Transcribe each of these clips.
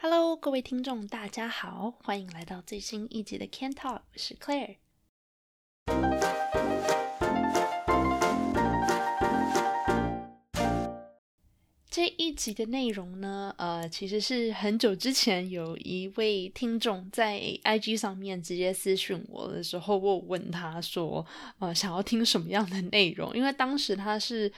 Hello，各位听众，大家好，欢迎来到最新一集的 Can Talk，我是 Claire。这一集的内容呢，呃，其实是很久之前有一位听众在 IG 上面直接私讯我的时候，我问他说，呃，想要听什么样的内容？因为当时他是。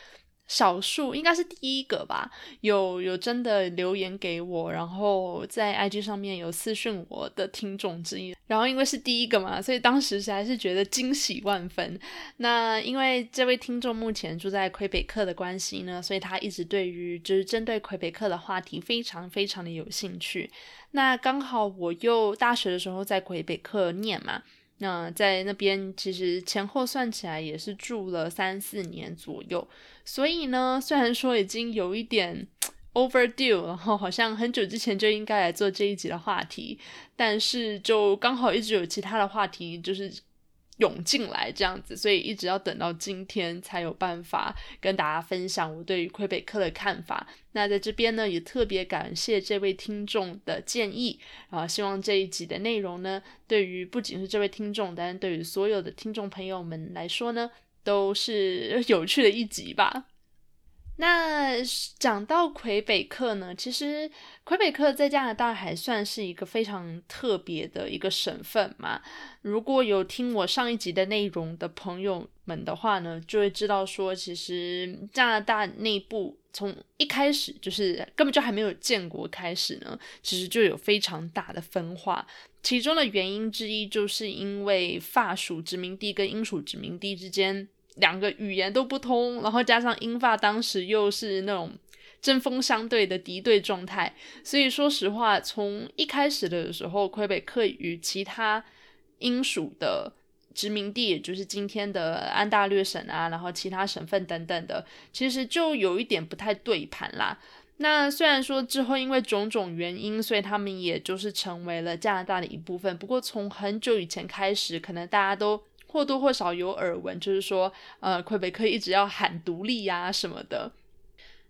少数应该是第一个吧，有有真的留言给我，然后在 IG 上面有私讯我的听众之一，然后因为是第一个嘛，所以当时还是觉得惊喜万分。那因为这位听众目前住在魁北克的关系呢，所以他一直对于就是针对魁北克的话题非常非常的有兴趣。那刚好我又大学的时候在魁北克念嘛。那在那边其实前后算起来也是住了三四年左右，所以呢，虽然说已经有一点 overdue，然后好像很久之前就应该来做这一集的话题，但是就刚好一直有其他的话题就是。涌进来这样子，所以一直要等到今天才有办法跟大家分享我对于魁北克的看法。那在这边呢，也特别感谢这位听众的建议啊，希望这一集的内容呢，对于不仅是这位听众，但是对于所有的听众朋友们来说呢，都是 有趣的一集吧。那讲到魁北克呢，其实魁北克在加拿大还算是一个非常特别的一个省份嘛。如果有听我上一集的内容的朋友们的话呢，就会知道说，其实加拿大内部从一开始就是根本就还没有建国开始呢，其实就有非常大的分化。其中的原因之一，就是因为法属殖民地跟英属殖民地之间。两个语言都不通，然后加上英法当时又是那种针锋相对的敌对状态，所以说实话，从一开始的时候，魁北克与其他英属的殖民地，也就是今天的安大略省啊，然后其他省份等等的，其实就有一点不太对盘啦。那虽然说之后因为种种原因，所以他们也就是成为了加拿大的一部分，不过从很久以前开始，可能大家都。或多或少有耳闻，就是说，呃，魁北克一直要喊独立呀什么的。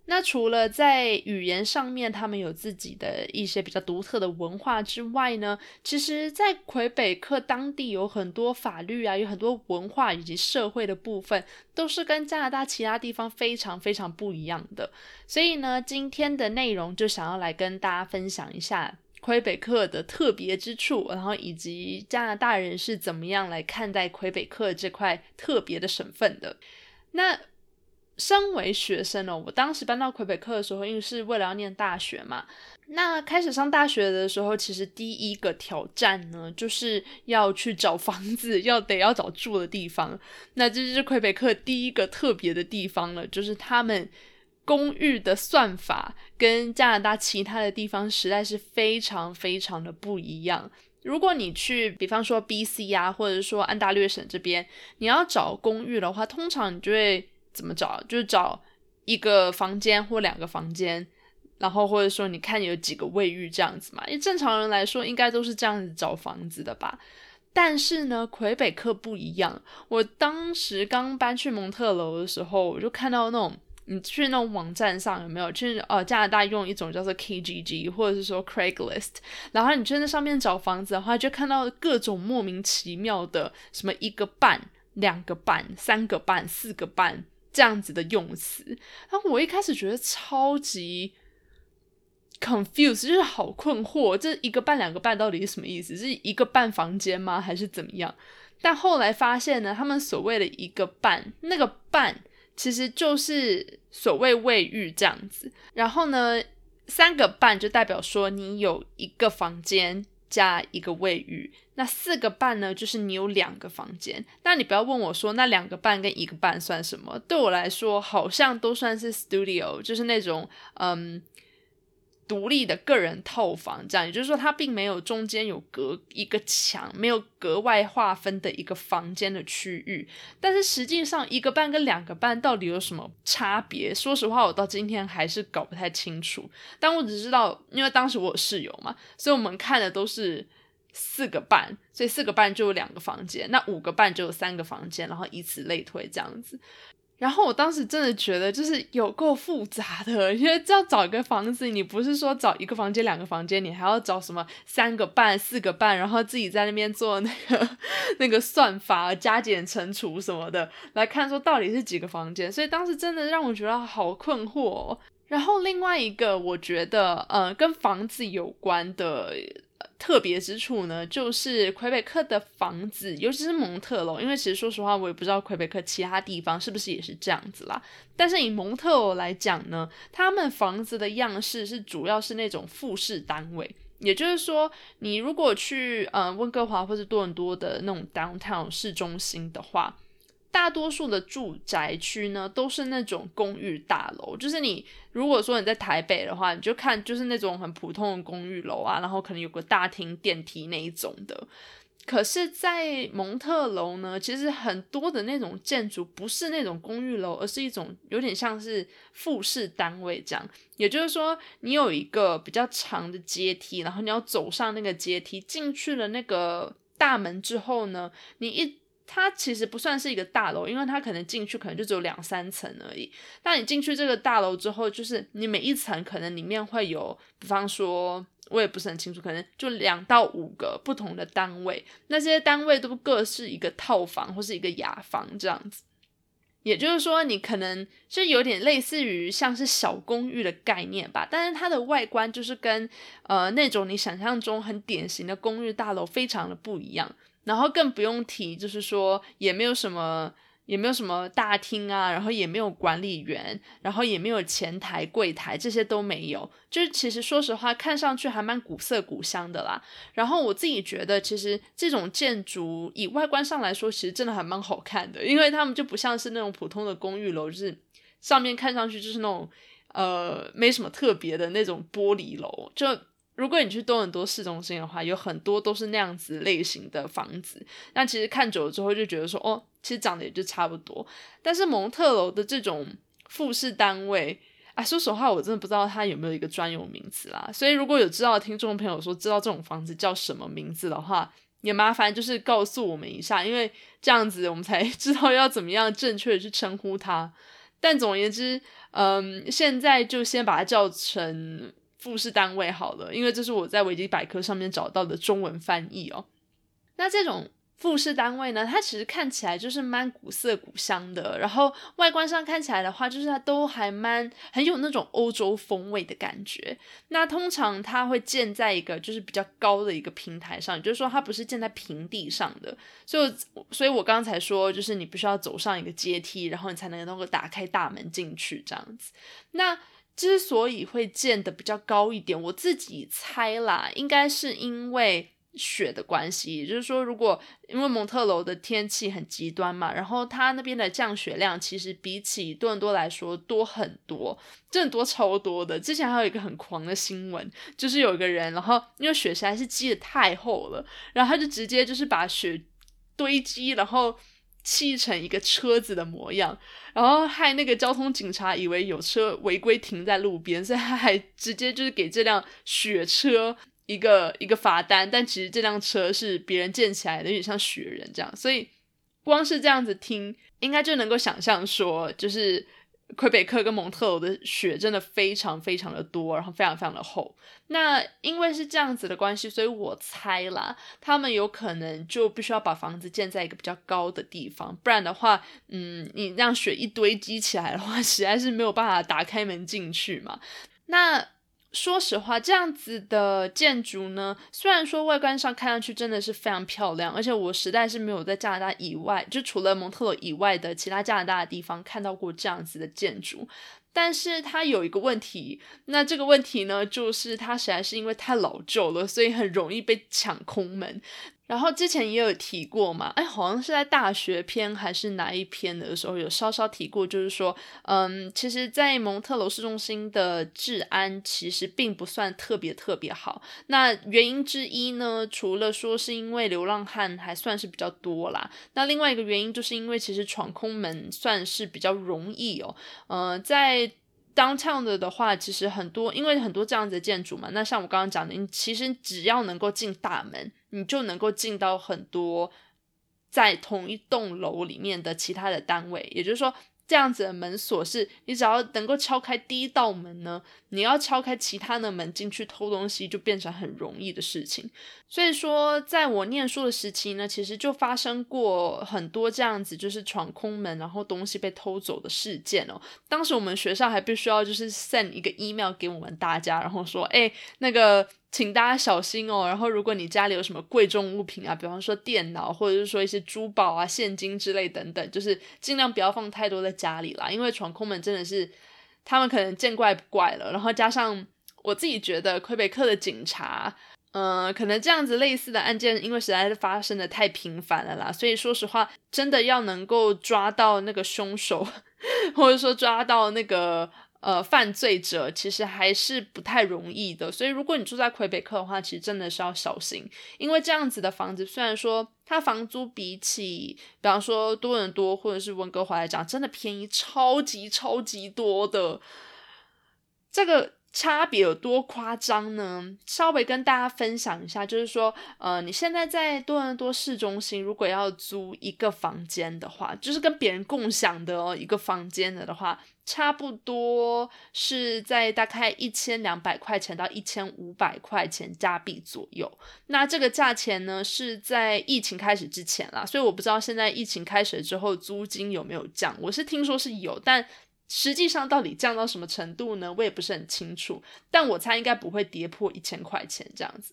那除了在语言上面，他们有自己的一些比较独特的文化之外呢，其实，在魁北克当地有很多法律啊，有很多文化以及社会的部分，都是跟加拿大其他地方非常非常不一样的。所以呢，今天的内容就想要来跟大家分享一下。魁北克的特别之处，然后以及加拿大人是怎么样来看待魁北克这块特别的省份的。那身为学生哦，我当时搬到魁北克的时候，因为是为了要念大学嘛。那开始上大学的时候，其实第一个挑战呢，就是要去找房子，要得要找住的地方。那这是魁北克第一个特别的地方了，就是他们。公寓的算法跟加拿大其他的地方实在是非常非常的不一样。如果你去，比方说 B.C. 啊，或者说安大略省这边，你要找公寓的话，通常你就会怎么找？就是找一个房间或两个房间，然后或者说你看有几个卫浴这样子嘛。因为正常人来说，应该都是这样子找房子的吧。但是呢，魁北克不一样。我当时刚搬去蒙特楼的时候，我就看到那种。你去那种网站上有没有？去呃加拿大用一种叫做 KGG 或者是说 Craigslist，然后你去那上面找房子的话，就看到各种莫名其妙的什么一个半、两个半、三个半、四个半这样子的用词。然后我一开始觉得超级 confuse，就是好困惑，这一个半、两个半到底是什么意思？是一个半房间吗？还是怎么样？但后来发现呢，他们所谓的一个半，那个半。其实就是所谓卫浴这样子，然后呢，三个半就代表说你有一个房间加一个卫浴，那四个半呢，就是你有两个房间。那你不要问我说那两个半跟一个半算什么，对我来说好像都算是 studio，就是那种嗯。独立的个人套房，这样也就是说，它并没有中间有隔一个墙，没有格外划分的一个房间的区域。但是实际上，一个半跟两个半到底有什么差别？说实话，我到今天还是搞不太清楚。但我只知道，因为当时我有室友嘛，所以我们看的都是四个半，所以四个半就有两个房间，那五个半就有三个房间，然后以此类推这样子。然后我当时真的觉得就是有够复杂的，因为要找一个房子，你不是说找一个房间、两个房间，你还要找什么三个半、四个半，然后自己在那边做那个那个算法、加减乘除什么的，来看说到底是几个房间。所以当时真的让我觉得好困惑。然后另外一个我觉得，呃，跟房子有关的。特别之处呢，就是魁北克的房子，尤其是蒙特楼，因为其实说实话，我也不知道魁北克其他地方是不是也是这样子啦。但是以蒙特楼来讲呢，他们房子的样式是主要是那种复式单位，也就是说，你如果去呃温哥华或者多伦多的那种 downtown 市中心的话。大多数的住宅区呢，都是那种公寓大楼。就是你如果说你在台北的话，你就看就是那种很普通的公寓楼啊，然后可能有个大厅、电梯那一种的。可是，在蒙特楼呢，其实很多的那种建筑不是那种公寓楼，而是一种有点像是复式单位这样。也就是说，你有一个比较长的阶梯，然后你要走上那个阶梯，进去了那个大门之后呢，你一。它其实不算是一个大楼，因为它可能进去可能就只有两三层而已。但你进去这个大楼之后，就是你每一层可能里面会有，比方说，我也不是很清楚，可能就两到五个不同的单位，那些单位都各是一个套房或是一个雅房这样子。也就是说，你可能就有点类似于像是小公寓的概念吧，但是它的外观就是跟呃那种你想象中很典型的公寓大楼非常的不一样。然后更不用提，就是说也没有什么，也没有什么大厅啊，然后也没有管理员，然后也没有前台、柜台，这些都没有。就是其实说实话，看上去还蛮古色古香的啦。然后我自己觉得，其实这种建筑以外观上来说，其实真的还蛮好看的，因为他们就不像是那种普通的公寓楼，就是上面看上去就是那种呃没什么特别的那种玻璃楼，就。如果你去多伦多市中心的话，有很多都是那样子类型的房子。那其实看久了之后就觉得说，哦，其实长得也就差不多。但是蒙特楼的这种复式单位，啊，说实话，我真的不知道它有没有一个专有名词啦。所以如果有知道的听众朋友说知道这种房子叫什么名字的话，也麻烦就是告诉我们一下，因为这样子我们才 知道要怎么样正确的去称呼它。但总而言之，嗯，现在就先把它叫成。复式单位好了，因为这是我在维基百科上面找到的中文翻译哦。那这种复式单位呢，它其实看起来就是蛮古色古香的，然后外观上看起来的话，就是它都还蛮很有那种欧洲风味的感觉。那通常它会建在一个就是比较高的一个平台上，也就是说它不是建在平地上的。所以，所以我刚才说，就是你必须要走上一个阶梯，然后你才能够打开大门进去这样子。那之所以会建的比较高一点，我自己猜啦，应该是因为雪的关系。也就是说，如果因为蒙特楼的天气很极端嘛，然后它那边的降雪量其实比起多伦多来说多很多，真的多超多的。之前还有一个很狂的新闻，就是有一个人，然后因为雪实在是积的太厚了，然后他就直接就是把雪堆积，然后。砌成一个车子的模样，然后害那个交通警察以为有车违规停在路边，所以他还直接就是给这辆雪车一个一个罚单，但其实这辆车是别人建起来的，有点像雪人这样，所以光是这样子听，应该就能够想象说，就是。魁北克跟蒙特楼的雪真的非常非常的多，然后非常非常的厚。那因为是这样子的关系，所以我猜啦，他们有可能就必须要把房子建在一个比较高的地方，不然的话，嗯，你让雪一堆积起来的话，实在是没有办法打开门进去嘛。那。说实话，这样子的建筑呢，虽然说外观上看上去真的是非常漂亮，而且我实在是没有在加拿大以外，就除了蒙特罗以外的其他加拿大的地方看到过这样子的建筑，但是它有一个问题，那这个问题呢，就是它实在是因为太老旧了，所以很容易被抢空门。然后之前也有提过嘛，哎，好像是在大学篇还是哪一篇的时候有稍稍提过，就是说，嗯，其实，在蒙特楼市中心的治安其实并不算特别特别好。那原因之一呢，除了说是因为流浪汉还算是比较多啦，那另外一个原因就是因为其实闯空门算是比较容易哦，嗯，在。downtown 的的话，其实很多，因为很多这样子的建筑嘛。那像我刚刚讲的，你其实只要能够进大门，你就能够进到很多在同一栋楼里面的其他的单位。也就是说，这样子的门锁是，你只要能够敲开第一道门呢，你要敲开其他的门进去偷东西就变成很容易的事情。所以说，在我念书的时期呢，其实就发生过很多这样子，就是闯空门然后东西被偷走的事件哦。当时我们学校还必须要就是 send 一个 email 给我们大家，然后说，哎，那个。请大家小心哦。然后，如果你家里有什么贵重物品啊，比方说电脑，或者是说一些珠宝啊、现金之类等等，就是尽量不要放太多在家里啦。因为闯空门真的是他们可能见怪不怪了。然后加上我自己觉得魁北克的警察，嗯，可能这样子类似的案件，因为实在是发生的太频繁了啦。所以说实话，真的要能够抓到那个凶手，或者说抓到那个。呃，犯罪者其实还是不太容易的，所以如果你住在魁北克的话，其实真的是要小心，因为这样子的房子虽然说它房租比起，比方说多伦多或者是温哥华来讲，真的便宜超级超级多的，这个。差别有多夸张呢？稍微跟大家分享一下，就是说，呃，你现在在多伦多市中心，如果要租一个房间的话，就是跟别人共享的，一个房间的的话，差不多是在大概一千两百块钱到一千五百块钱加币左右。那这个价钱呢，是在疫情开始之前啦，所以我不知道现在疫情开始之后租金有没有降。我是听说是有，但。实际上到底降到什么程度呢？我也不是很清楚，但我猜应该不会跌破一千块钱这样子。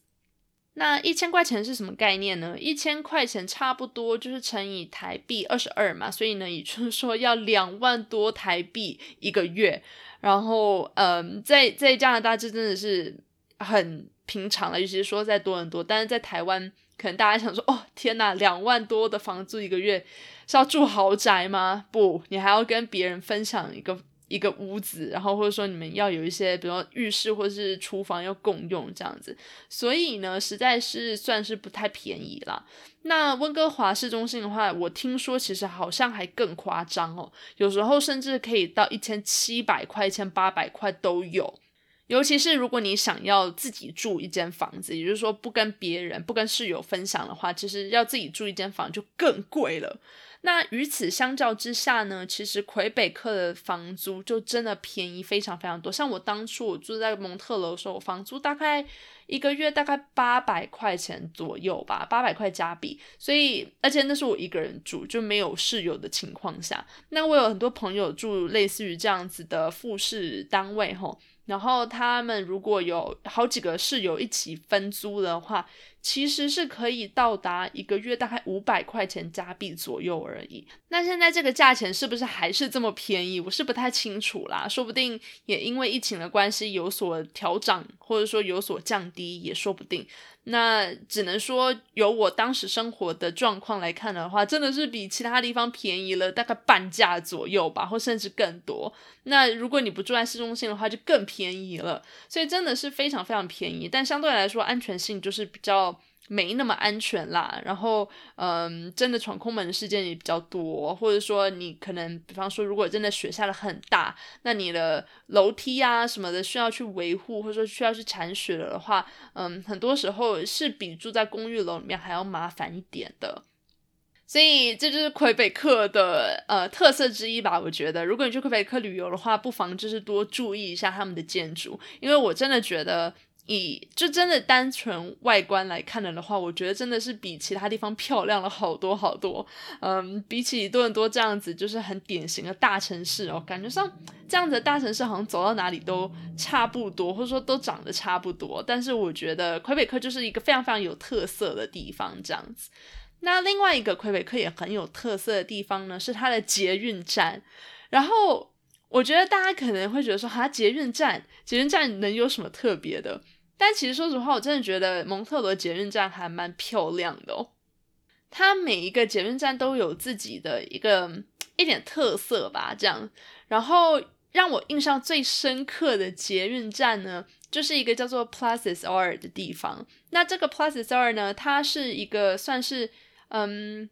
那一千块钱是什么概念呢？一千块钱差不多就是乘以台币二十二嘛，所以呢，也就是说要两万多台币一个月。然后，嗯，在在加拿大这真的是很平常了，尤其是说在多伦多，但是在台湾。可能大家想说，哦，天哪，两万多的房租一个月是要住豪宅吗？不，你还要跟别人分享一个一个屋子，然后或者说你们要有一些，比如说浴室或是厨房要共用这样子，所以呢，实在是算是不太便宜啦。那温哥华市中心的话，我听说其实好像还更夸张哦，有时候甚至可以到一千七百块、一千八百块都有。尤其是如果你想要自己住一间房子，也就是说不跟别人、不跟室友分享的话，其实要自己住一间房就更贵了。那与此相较之下呢，其实魁北克的房租就真的便宜非常非常多。像我当初我住在蒙特楼的时候，我房租大概一个月大概八百块钱左右吧，八百块加币。所以而且那是我一个人住，就没有室友的情况下。那我有很多朋友住类似于这样子的复式单位，吼。然后他们如果有好几个室友一起分租的话，其实是可以到达一个月大概五百块钱加币左右而已。那现在这个价钱是不是还是这么便宜？我是不太清楚啦，说不定也因为疫情的关系有所调整，或者说有所降低，也说不定。那只能说，由我当时生活的状况来看的话，真的是比其他地方便宜了大概半价左右吧，或甚至更多。那如果你不住在市中心的话，就更便宜了。所以真的是非常非常便宜，但相对来说安全性就是比较。没那么安全啦，然后，嗯，真的闯空门的事件也比较多，或者说你可能，比方说，如果真的雪下的很大，那你的楼梯啊什么的需要去维护，或者说需要去铲雪的话，嗯，很多时候是比住在公寓楼里面还要麻烦一点的。所以这就是魁北克的呃特色之一吧，我觉得，如果你去魁北克旅游的话，不妨就是多注意一下他们的建筑，因为我真的觉得。以就真的单纯外观来看了的话，我觉得真的是比其他地方漂亮了好多好多。嗯，比起多伦多这样子，就是很典型的大城市哦，感觉上这样子的大城市好像走到哪里都差不多，或者说都长得差不多。但是我觉得魁北克就是一个非常非常有特色的地方，这样子。那另外一个魁北克也很有特色的地方呢，是它的捷运站。然后我觉得大家可能会觉得说，哈，捷运站，捷运站能有什么特别的？但其实说实话，我真的觉得蒙特罗捷运站还蛮漂亮的哦。它每一个捷运站都有自己的一个一点特色吧，这样。然后让我印象最深刻的捷运站呢，就是一个叫做 Places R 的地方。那这个 Places R 呢，它是一个算是嗯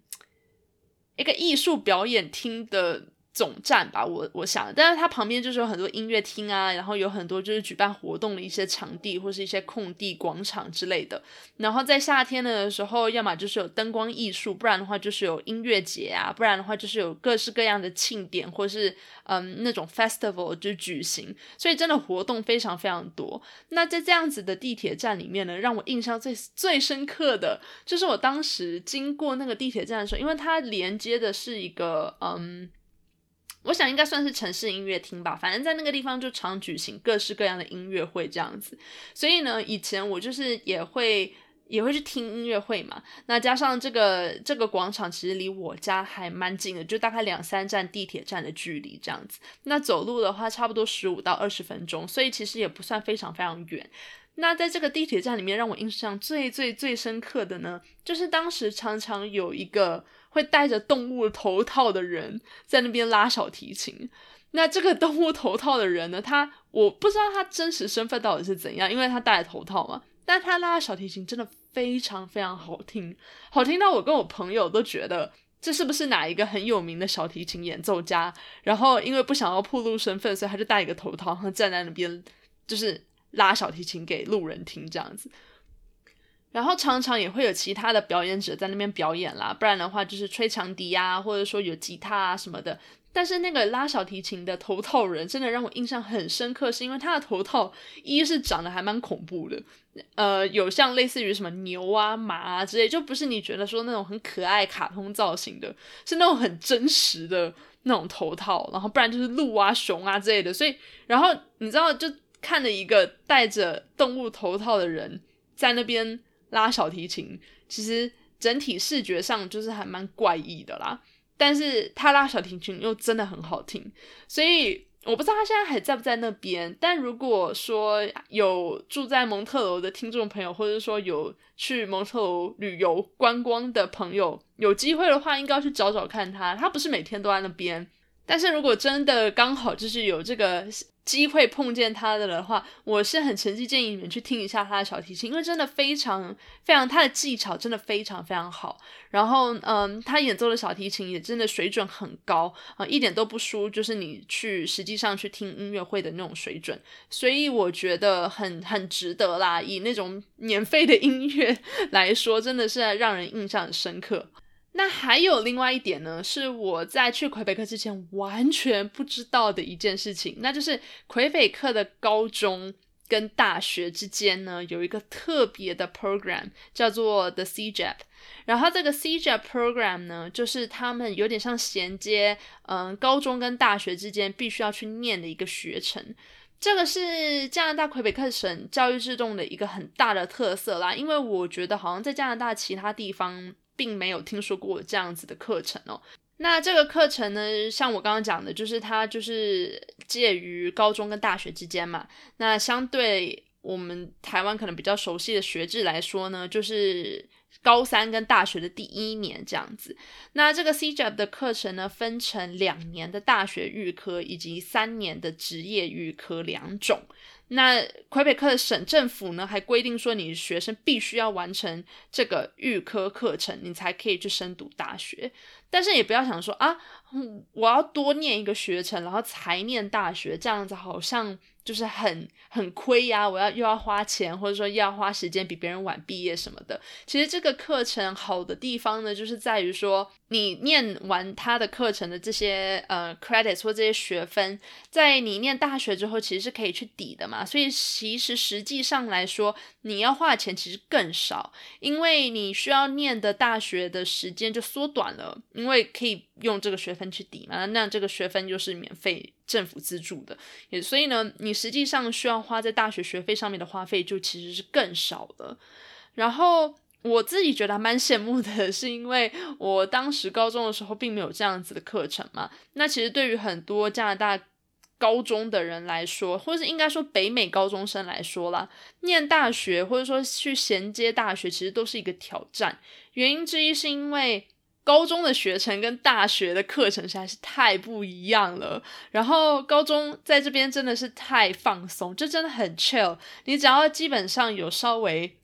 一个艺术表演厅的。总站吧，我我想，但是它旁边就是有很多音乐厅啊，然后有很多就是举办活动的一些场地或是一些空地、广场之类的。然后在夏天的时候，要么就是有灯光艺术，不然的话就是有音乐节啊，不然的话就是有各式各样的庆典或是嗯那种 festival 就举行。所以真的活动非常非常多。那在这样子的地铁站里面呢，让我印象最最深刻的就是我当时经过那个地铁站的时候，因为它连接的是一个嗯。我想应该算是城市音乐厅吧，反正在那个地方就常举行各式各样的音乐会这样子。所以呢，以前我就是也会也会去听音乐会嘛。那加上这个这个广场其实离我家还蛮近的，就大概两三站地铁站的距离这样子。那走路的话，差不多十五到二十分钟，所以其实也不算非常非常远。那在这个地铁站里面，让我印象最最最深刻的呢，就是当时常常有一个。会戴着动物头套的人在那边拉小提琴。那这个动物头套的人呢？他我不知道他真实身份到底是怎样，因为他戴了头套嘛。但他拉小提琴真的非常非常好听，好听到我跟我朋友都觉得这是不是哪一个很有名的小提琴演奏家？然后因为不想要暴露身份，所以他就戴一个头套，然后站在那边就是拉小提琴给路人听这样子。然后常常也会有其他的表演者在那边表演啦，不然的话就是吹长笛啊，或者说有吉他啊什么的。但是那个拉小提琴的头套人真的让我印象很深刻，是因为他的头套一是长得还蛮恐怖的，呃，有像类似于什么牛啊、马啊之类，就不是你觉得说那种很可爱卡通造型的，是那种很真实的那种头套。然后不然就是鹿啊、熊啊之类的。所以，然后你知道，就看着一个戴着动物头套的人在那边。拉小提琴，其实整体视觉上就是还蛮怪异的啦。但是他拉小提琴又真的很好听，所以我不知道他现在还在不在那边。但如果说有住在蒙特楼的听众朋友，或者说有去蒙特楼旅游观光的朋友，有机会的话，应该要去找找看他。他不是每天都在那边，但是如果真的刚好就是有这个。机会碰见他的的话，我是很诚挚建议你们去听一下他的小提琴，因为真的非常非常，他的技巧真的非常非常好。然后，嗯，他演奏的小提琴也真的水准很高啊，一点都不输，就是你去实际上去听音乐会的那种水准。所以我觉得很很值得啦，以那种免费的音乐来说，真的是让人印象深刻。那还有另外一点呢，是我在去魁北克之前完全不知道的一件事情，那就是魁北克的高中跟大学之间呢有一个特别的 program 叫做 the CJAP，然后这个 CJAP program 呢，就是他们有点像衔接，嗯，高中跟大学之间必须要去念的一个学程，这个是加拿大魁北克省教育制度的一个很大的特色啦，因为我觉得好像在加拿大其他地方。并没有听说过这样子的课程哦。那这个课程呢，像我刚刚讲的，就是它就是介于高中跟大学之间嘛。那相对我们台湾可能比较熟悉的学制来说呢，就是高三跟大学的第一年这样子。那这个 CJAP 的课程呢，分成两年的大学预科以及三年的职业预科两种。那魁北克的省政府呢，还规定说，你学生必须要完成这个预科课程，你才可以去深读大学。但是也不要想说啊，我要多念一个学程，然后才念大学，这样子好像。就是很很亏呀！我要又要花钱，或者说又要花时间比别人晚毕业什么的。其实这个课程好的地方呢，就是在于说，你念完他的课程的这些呃 credits 或这些学分，在你念大学之后，其实是可以去抵的嘛。所以其实实际上来说，你要花钱其实更少，因为你需要念的大学的时间就缩短了，因为可以用这个学分去抵嘛。那这个学分就是免费。政府资助的，也所以呢，你实际上需要花在大学学费上面的花费就其实是更少的。然后我自己觉得蛮羡慕的，是因为我当时高中的时候并没有这样子的课程嘛。那其实对于很多加拿大高中的人来说，或者是应该说北美高中生来说啦，念大学或者说去衔接大学，其实都是一个挑战。原因之一是因为。高中的学程跟大学的课程实在是太不一样了。然后高中在这边真的是太放松，就真的很 chill。你只要基本上有稍微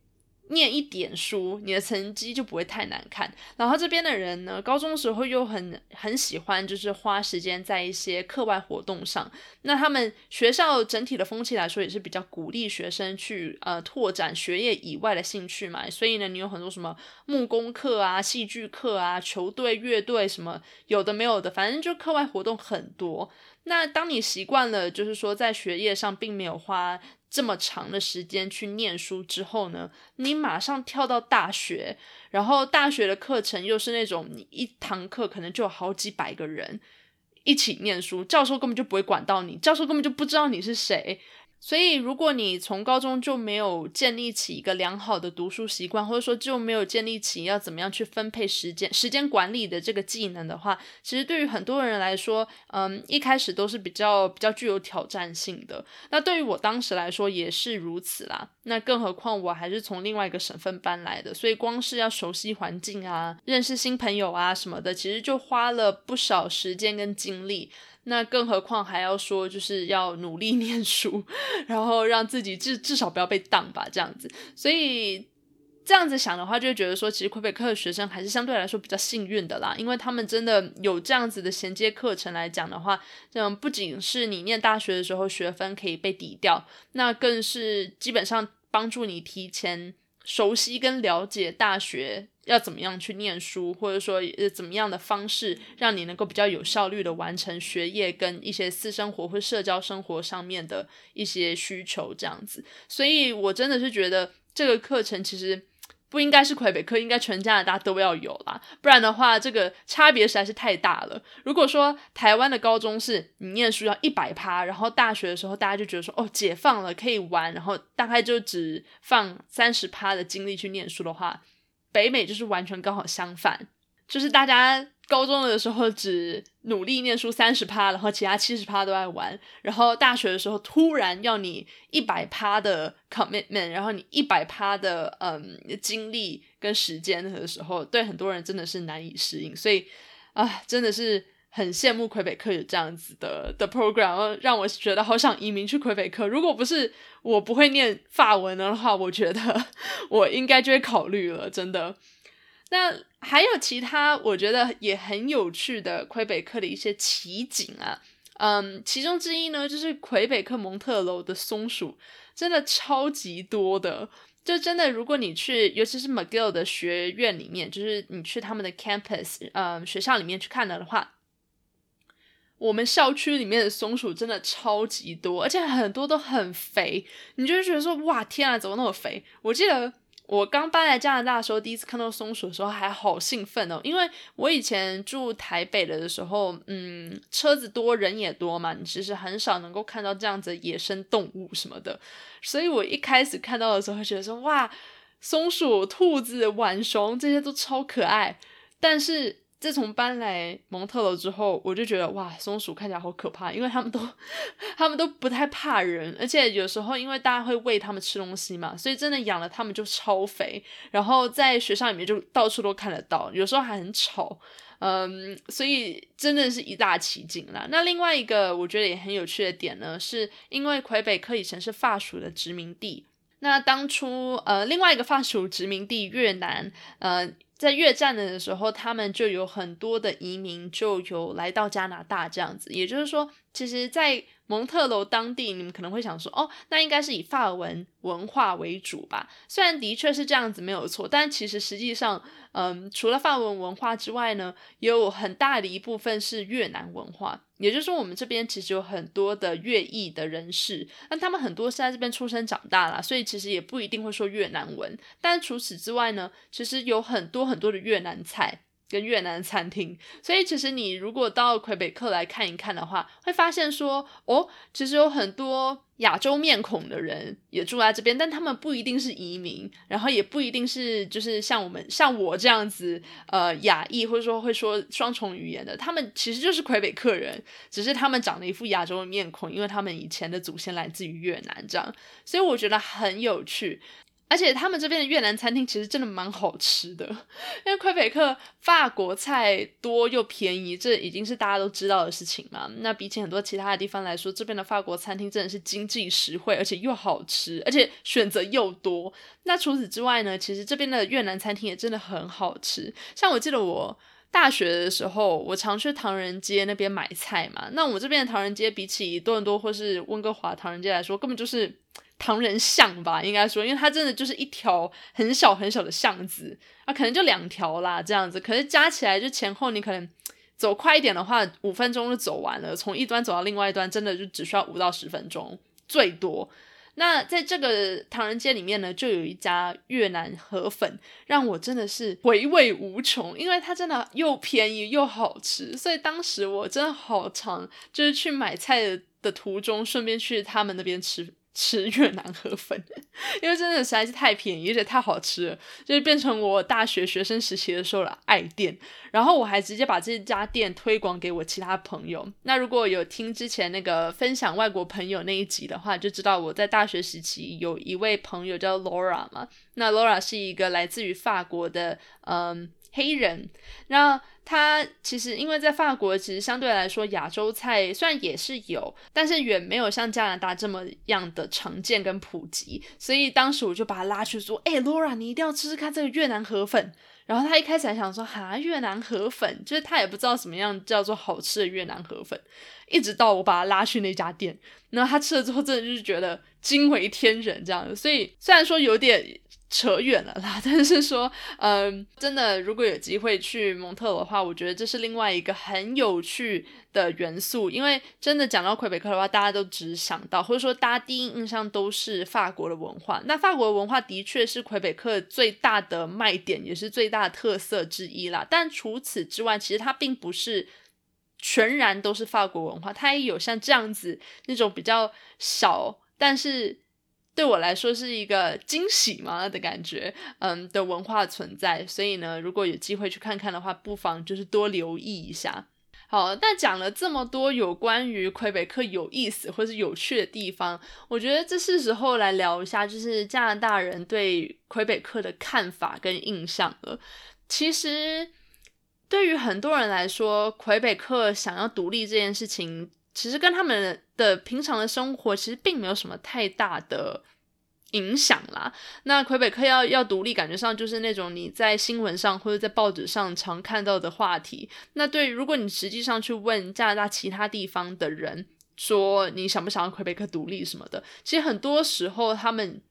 念一点书，你的成绩就不会太难看。然后这边的人呢，高中时候又很很喜欢，就是花时间在一些课外活动上。那他们学校整体的风气来说，也是比较鼓励学生去呃拓展学业以外的兴趣嘛。所以呢，你有很多什么木工课啊、戏剧课啊、球队、乐队什么有的没有的，反正就课外活动很多。那当你习惯了，就是说在学业上并没有花。这么长的时间去念书之后呢，你马上跳到大学，然后大学的课程又是那种你一堂课可能就有好几百个人一起念书，教授根本就不会管到你，教授根本就不知道你是谁。所以，如果你从高中就没有建立起一个良好的读书习惯，或者说就没有建立起要怎么样去分配时间、时间管理的这个技能的话，其实对于很多人来说，嗯，一开始都是比较比较具有挑战性的。那对于我当时来说也是如此啦。那更何况我还是从另外一个省份搬来的，所以光是要熟悉环境啊、认识新朋友啊什么的，其实就花了不少时间跟精力。那更何况还要说，就是要努力 念书，然后让自己至至少不要被当吧，这样子。所以这样子想的话，就会觉得说，其实魁北克的学生还是相对来说比较幸运的啦，因为他们真的有这样子的衔接课程来讲的话，这样不仅是你念大学的时候学分可以被抵掉，那更是基本上帮助你提前熟悉跟了解大学。要怎么样去念书，或者说呃怎么样的方式让你能够比较有效率的完成学业跟一些私生活或社交生活上面的一些需求这样子，所以我真的是觉得这个课程其实不应该是魁北克，应该全加拿大都要有啦，不然的话这个差别实在是太大了。如果说台湾的高中是你念书要一百趴，然后大学的时候大家就觉得说哦解放了可以玩，然后大概就只放三十趴的精力去念书的话。北美就是完全刚好相反，就是大家高中的时候只努力念书三十趴，然后其他七十趴都在玩，然后大学的时候突然要你一百趴的 commitment，然后你一百趴的嗯精力跟时间的时候，对很多人真的是难以适应，所以啊，真的是。很羡慕魁北克有这样子的的 program，让我觉得好想移民去魁北克。如果不是我不会念法文的话，我觉得 我应该就会考虑了。真的，那还有其他我觉得也很有趣的魁北克的一些奇景啊，嗯，其中之一呢就是魁北克蒙特楼的松鼠，真的超级多的。就真的，如果你去，尤其是 McGill 的学院里面，就是你去他们的 campus，嗯，学校里面去看了的话。我们校区里面的松鼠真的超级多，而且很多都很肥，你就会觉得说哇天啊，怎么那么肥？我记得我刚搬来加拿大的时候，第一次看到松鼠的时候还好兴奋哦，因为我以前住台北的时候，嗯，车子多人也多嘛，你其实很少能够看到这样子野生动物什么的，所以我一开始看到的时候，会觉得说哇，松鼠、兔子、浣熊这些都超可爱，但是。自从搬来蒙特楼之后，我就觉得哇，松鼠看起来好可怕，因为他们都，他们都不太怕人，而且有时候因为大家会喂他们吃东西嘛，所以真的养了他们就超肥，然后在学校里面就到处都看得到，有时候还很吵，嗯，所以真的是一大奇景啦。那另外一个我觉得也很有趣的点呢，是因为魁北克以前是法属的殖民地，那当初呃另外一个法属殖民地越南，呃。在越战的时候，他们就有很多的移民就有来到加拿大这样子，也就是说，其实，在蒙特楼当地，你们可能会想说，哦，那应该是以法文文化为主吧？虽然的确是这样子没有错，但其实实际上，嗯，除了法文文化之外呢，也有很大的一部分是越南文化。也就是说，我们这边其实有很多的越裔的人士，那他们很多是在这边出生长大啦，所以其实也不一定会说越南文。但除此之外呢，其实有很多很多的越南菜。跟越南餐厅，所以其实你如果到魁北克来看一看的话，会发现说，哦，其实有很多亚洲面孔的人也住在这边，但他们不一定是移民，然后也不一定是就是像我们像我这样子，呃，亚裔或者说会说双重语言的，他们其实就是魁北克人，只是他们长了一副亚洲的面孔，因为他们以前的祖先来自于越南这样，所以我觉得很有趣。而且他们这边的越南餐厅其实真的蛮好吃的，因为魁北克法国菜多又便宜，这已经是大家都知道的事情嘛。那比起很多其他的地方来说，这边的法国餐厅真的是经济实惠，而且又好吃，而且选择又多。那除此之外呢，其实这边的越南餐厅也真的很好吃。像我记得我大学的时候，我常去唐人街那边买菜嘛。那我这边的唐人街比起多伦多或是温哥华唐人街来说，根本就是。唐人巷吧，应该说，因为它真的就是一条很小很小的巷子啊，可能就两条啦这样子，可是加起来就前后你可能走快一点的话，五分钟就走完了，从一端走到另外一端，真的就只需要五到十分钟最多。那在这个唐人街里面呢，就有一家越南河粉，让我真的是回味无穷，因为它真的又便宜又好吃，所以当时我真的好常就是去买菜的途中，顺便去他们那边吃。吃越南河粉，因为真的实在是太便宜，而且太好吃了，就是变成我大学学生时期的时候的爱店。然后我还直接把这家店推广给我其他朋友。那如果有听之前那个分享外国朋友那一集的话，就知道我在大学时期有一位朋友叫 Laura 嘛。那 Laura 是一个来自于法国的嗯黑人，那。它其实因为在法国，其实相对来说亚洲菜虽然也是有，但是远没有像加拿大这么样的常见跟普及。所以当时我就把他拉去说：“哎，Laura，你一定要吃吃看这个越南河粉。”然后他一开始还想说：“哈，越南河粉，就是他也不知道什么样叫做好吃的越南河粉。”一直到我把他拉去那家店，然后他吃了之后，真的就是觉得惊为天人这样。所以虽然说有点。扯远了啦，但是说，嗯，真的，如果有机会去蒙特的话，我觉得这是另外一个很有趣的元素。因为真的讲到魁北克的话，大家都只想到，或者说大家第一印象都是法国的文化。那法国的文化的确是魁北克最大的卖点，也是最大的特色之一啦。但除此之外，其实它并不是全然都是法国文化，它也有像这样子那种比较小，但是。对我来说是一个惊喜嘛的感觉，嗯，的文化存在。所以呢，如果有机会去看看的话，不妨就是多留意一下。好，那讲了这么多有关于魁北克有意思或是有趣的地方，我觉得这是时候来聊一下，就是加拿大人对魁北克的看法跟印象了。其实，对于很多人来说，魁北克想要独立这件事情。其实跟他们的平常的生活其实并没有什么太大的影响啦。那魁北克要要独立，感觉上就是那种你在新闻上或者在报纸上常看到的话题。那对，如果你实际上去问加拿大其他地方的人，说你想不想要魁北克独立什么的，其实很多时候他们。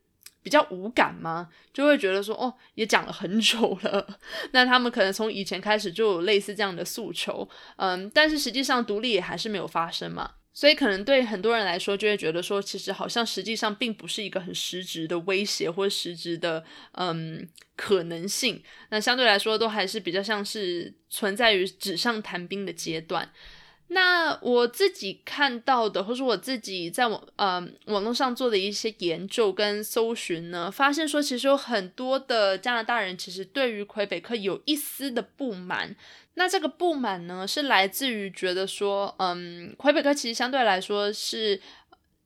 比较无感吗？就会觉得说，哦，也讲了很久了。那他们可能从以前开始就有类似这样的诉求，嗯，但是实际上独立也还是没有发生嘛。所以可能对很多人来说，就会觉得说，其实好像实际上并不是一个很实质的威胁或实质的嗯可能性。那相对来说，都还是比较像是存在于纸上谈兵的阶段。那我自己看到的，或是我自己在网呃网络上做的一些研究跟搜寻呢，发现说其实有很多的加拿大人其实对于魁北克有一丝的不满。那这个不满呢，是来自于觉得说，嗯，魁北克其实相对来说是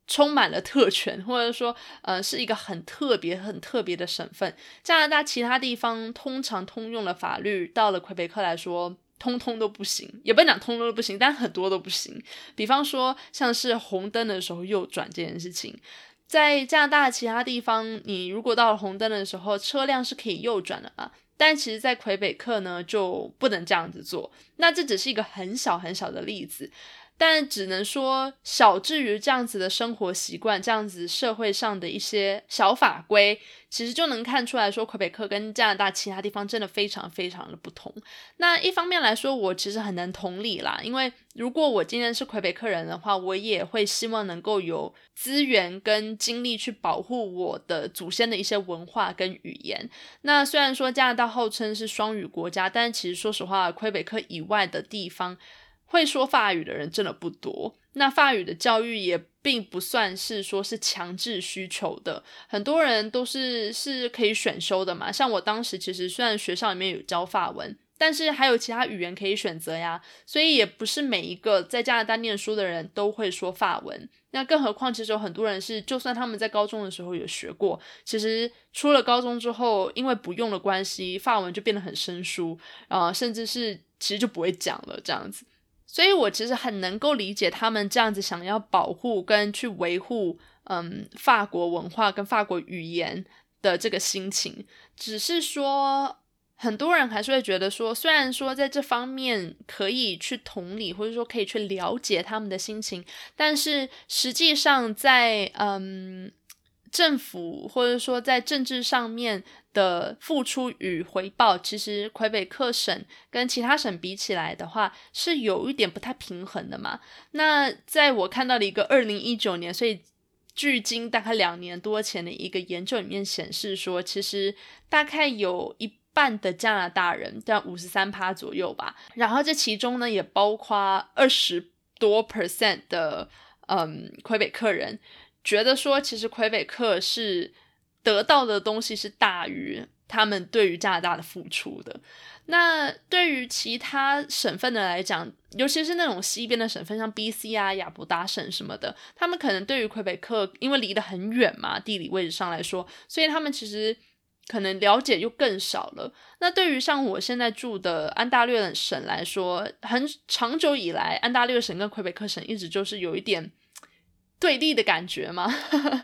充满了特权，或者说，呃，是一个很特别、很特别的省份。加拿大其他地方通常通用的法律，到了魁北克来说。通通都不行，也不能讲通通都不行，但很多都不行。比方说，像是红灯的时候右转这件事情，在加拿大其他地方，你如果到了红灯的时候，车辆是可以右转的嘛？但其实，在魁北克呢，就不能这样子做。那这只是一个很小很小的例子。但只能说，小至于这样子的生活习惯，这样子社会上的一些小法规，其实就能看出来说，魁北克跟加拿大其他地方真的非常非常的不同。那一方面来说，我其实很难同理啦，因为如果我今天是魁北克人的话，我也会希望能够有资源跟精力去保护我的祖先的一些文化跟语言。那虽然说加拿大号称是双语国家，但其实说实话，魁北克以外的地方。会说法语的人真的不多，那法语的教育也并不算是说是强制需求的，很多人都是是可以选修的嘛。像我当时其实虽然学校里面有教法文。但是还有其他语言可以选择呀，所以也不是每一个在加拿大念书的人都会说法文。那更何况，其实有很多人是，就算他们在高中的时候有学过，其实出了高中之后，因为不用的关系，法文就变得很生疏，啊，甚至是其实就不会讲了这样子。所以我其实很能够理解他们这样子想要保护跟去维护，嗯，法国文化跟法国语言的这个心情，只是说。很多人还是会觉得说，虽然说在这方面可以去同理，或者说可以去了解他们的心情，但是实际上在嗯政府或者说在政治上面的付出与回报，其实魁北克省跟其他省比起来的话，是有一点不太平衡的嘛。那在我看到的一个二零一九年，所以距今大概两年多前的一个研究里面显示说，其实大概有一。半的加拿大人，这样五十三趴左右吧。然后这其中呢，也包括二十多 percent 的嗯魁北克人，觉得说其实魁北克是得到的东西是大于他们对于加拿大的付出的。那对于其他省份的来讲，尤其是那种西边的省份，像 B.C 啊、亚伯达省什么的，他们可能对于魁北克，因为离得很远嘛，地理位置上来说，所以他们其实。可能了解就更少了。那对于像我现在住的安大略省来说，很长久以来，安大略省跟魁北克省一直就是有一点对立的感觉嘛。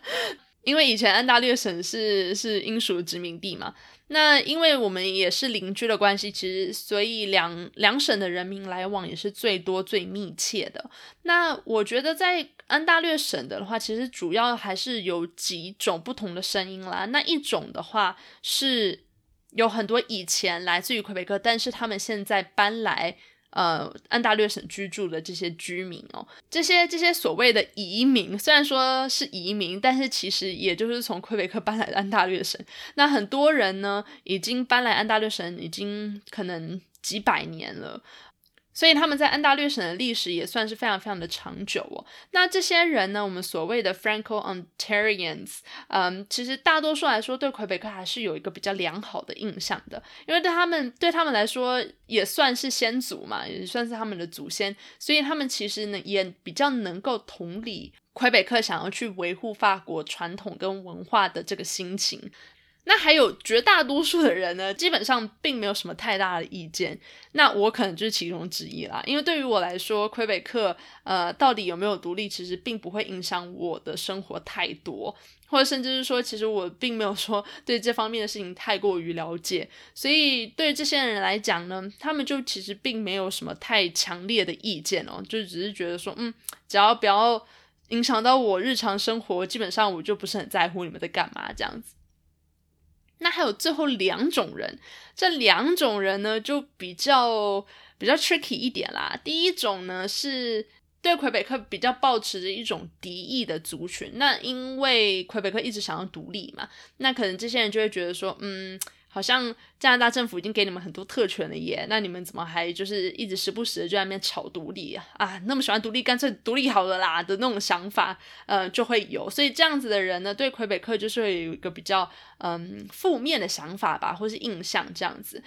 因为以前安大略省是是英属殖民地嘛。那因为我们也是邻居的关系，其实所以两两省的人民来往也是最多最密切的。那我觉得在安大略省的话，其实主要还是有几种不同的声音啦。那一种的话是有很多以前来自于魁北克，但是他们现在搬来。呃，安大略省居住的这些居民哦，这些这些所谓的移民，虽然说是移民，但是其实也就是从魁北克搬来的安大略省。那很多人呢，已经搬来安大略省，已经可能几百年了。所以他们在安大略省的历史也算是非常非常的长久哦。那这些人呢，我们所谓的 Franco-Ontarians，嗯，其实大多数来说对魁北克还是有一个比较良好的印象的，因为对他们对他们来说也算是先祖嘛，也算是他们的祖先，所以他们其实呢也比较能够同理魁北克想要去维护法国传统跟文化的这个心情。那还有绝大多数的人呢，基本上并没有什么太大的意见。那我可能就是其中之一啦。因为对于我来说，魁北克呃到底有没有独立，其实并不会影响我的生活太多，或者甚至是说，其实我并没有说 对这方面的事情太过于了解。所以对这些人来讲呢，他们就其实并没有什么太强烈的意见哦，就只是觉得说，嗯，只要不要影响到我日常生活，基本上我就不是很在乎你们在干嘛这样子。那还有最后两种人，这两种人呢就比较比较 tricky 一点啦。第一种呢是对魁北克比较抱持着一种敌意的族群，那因为魁北克一直想要独立嘛，那可能这些人就会觉得说，嗯。好像加拿大政府已经给你们很多特权了耶，那你们怎么还就是一直时不时的就在那边吵独立啊？啊，那么喜欢独立，干脆独立好了啦的那种想法，呃，就会有。所以这样子的人呢，对魁北克就是会有一个比较嗯负面的想法吧，或是印象这样子。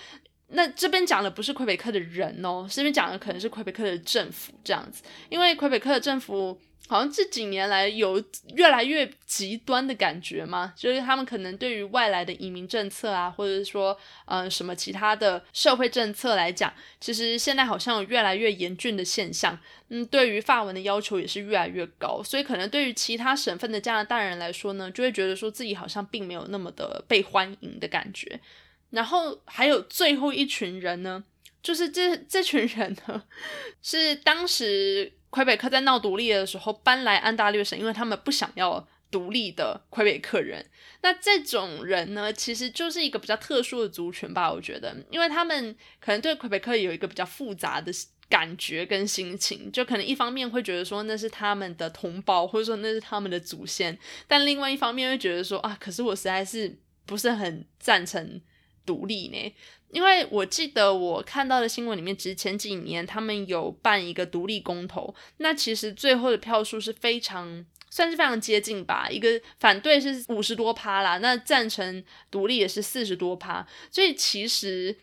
那这边讲的不是魁北克的人哦，这边讲的可能是魁北克的政府这样子，因为魁北克的政府。好像这几年来有越来越极端的感觉嘛，就是他们可能对于外来的移民政策啊，或者说呃什么其他的社会政策来讲，其实现在好像有越来越严峻的现象。嗯，对于法文的要求也是越来越高，所以可能对于其他省份的加拿大人来说呢，就会觉得说自己好像并没有那么的被欢迎的感觉。然后还有最后一群人呢，就是这这群人呢，是当时。魁北克在闹独立的时候搬来安大略省，因为他们不想要独立的魁北克人。那这种人呢，其实就是一个比较特殊的族群吧，我觉得，因为他们可能对魁北克有一个比较复杂的感觉跟心情，就可能一方面会觉得说那是他们的同胞，或者说那是他们的祖先，但另外一方面会觉得说啊，可是我实在是不是很赞成独立呢。因为我记得我看到的新闻里面，其实前几年他们有办一个独立公投，那其实最后的票数是非常算是非常接近吧，一个反对是五十多趴啦，那赞成独立也是四十多趴，所以其实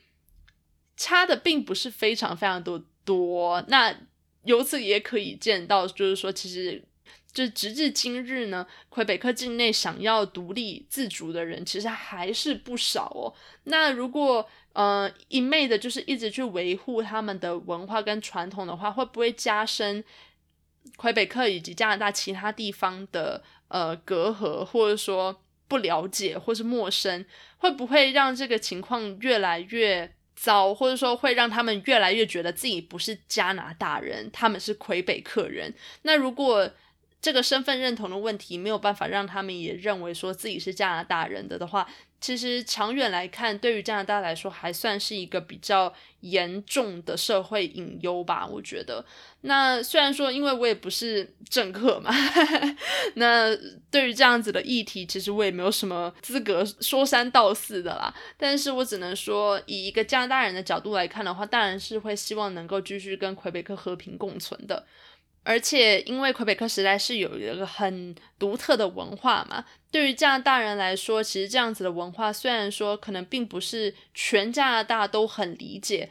差的并不是非常非常多多。那由此也可以见到，就是说，其实就直至今日呢，魁北克境内想要独立自主的人，其实还是不少哦。那如果呃一昧的，就是一直去维护他们的文化跟传统的话，会不会加深魁北克以及加拿大其他地方的呃隔阂，或者说不了解或是陌生？会不会让这个情况越来越糟，或者说会让他们越来越觉得自己不是加拿大人，他们是魁北克人？那如果这个身份认同的问题没有办法让他们也认为说自己是加拿大人的的话，其实长远来看，对于加拿大来说还算是一个比较严重的社会隐忧吧。我觉得，那虽然说因为我也不是政客嘛，那对于这样子的议题，其实我也没有什么资格说三道四的啦。但是我只能说，以一个加拿大人的角度来看的话，当然是会希望能够继续跟魁北克和平共存的。而且，因为魁北克时代是有一个很独特的文化嘛，对于加拿大人来说，其实这样子的文化虽然说可能并不是全加拿大都很理解，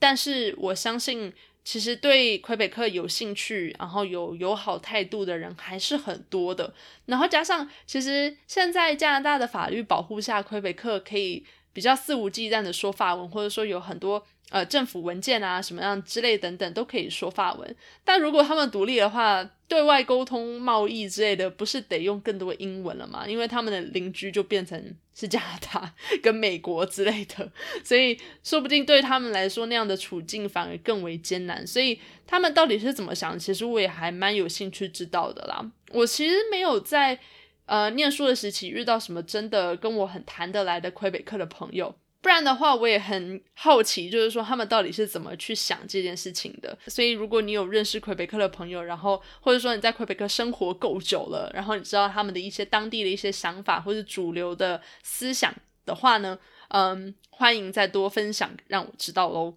但是我相信，其实对魁北克有兴趣，然后有友好态度的人还是很多的。然后加上，其实现在加拿大的法律保护下，魁北克可以比较肆无忌惮的说法文，或者说有很多。呃，政府文件啊，什么样之类等等，都可以说法文。但如果他们独立的话，对外沟通、贸易之类的，不是得用更多英文了吗？因为他们的邻居就变成是加拿大跟美国之类的，所以说不定对他们来说，那样的处境反而更为艰难。所以他们到底是怎么想？其实我也还蛮有兴趣知道的啦。我其实没有在呃念书的时期遇到什么真的跟我很谈得来的魁北克的朋友。不然的话，我也很好奇，就是说他们到底是怎么去想这件事情的。所以，如果你有认识魁北克的朋友，然后或者说你在魁北克生活够久了，然后你知道他们的一些当地的一些想法或者主流的思想的话呢，嗯，欢迎再多分享，让我知道喽。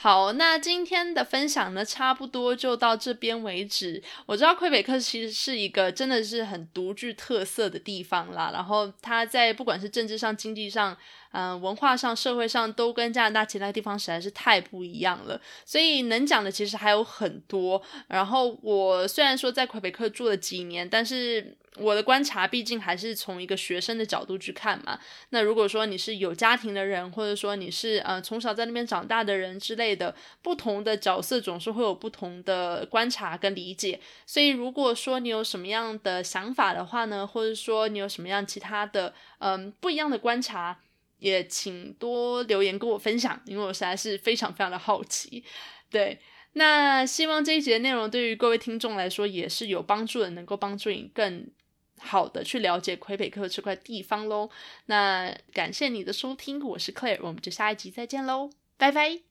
好，那今天的分享呢，差不多就到这边为止。我知道魁北克其实是一个真的是很独具特色的地方啦，然后它在不管是政治上、经济上。嗯，文化上、社会上都跟加拿大其他地方实在是太不一样了，所以能讲的其实还有很多。然后我虽然说在魁北克住了几年，但是我的观察毕竟还是从一个学生的角度去看嘛。那如果说你是有家庭的人，或者说你是呃从小在那边长大的人之类的，不同的角色总是会有不同的观察跟理解。所以如果说你有什么样的想法的话呢，或者说你有什么样其他的嗯不一样的观察。也请多留言跟我分享，因为我实在是非常非常的好奇。对，那希望这一节内容对于各位听众来说也是有帮助的，能够帮助你更好的去了解魁北克这块地方喽。那感谢你的收听，我是 Claire，我们就下一集再见喽，拜拜。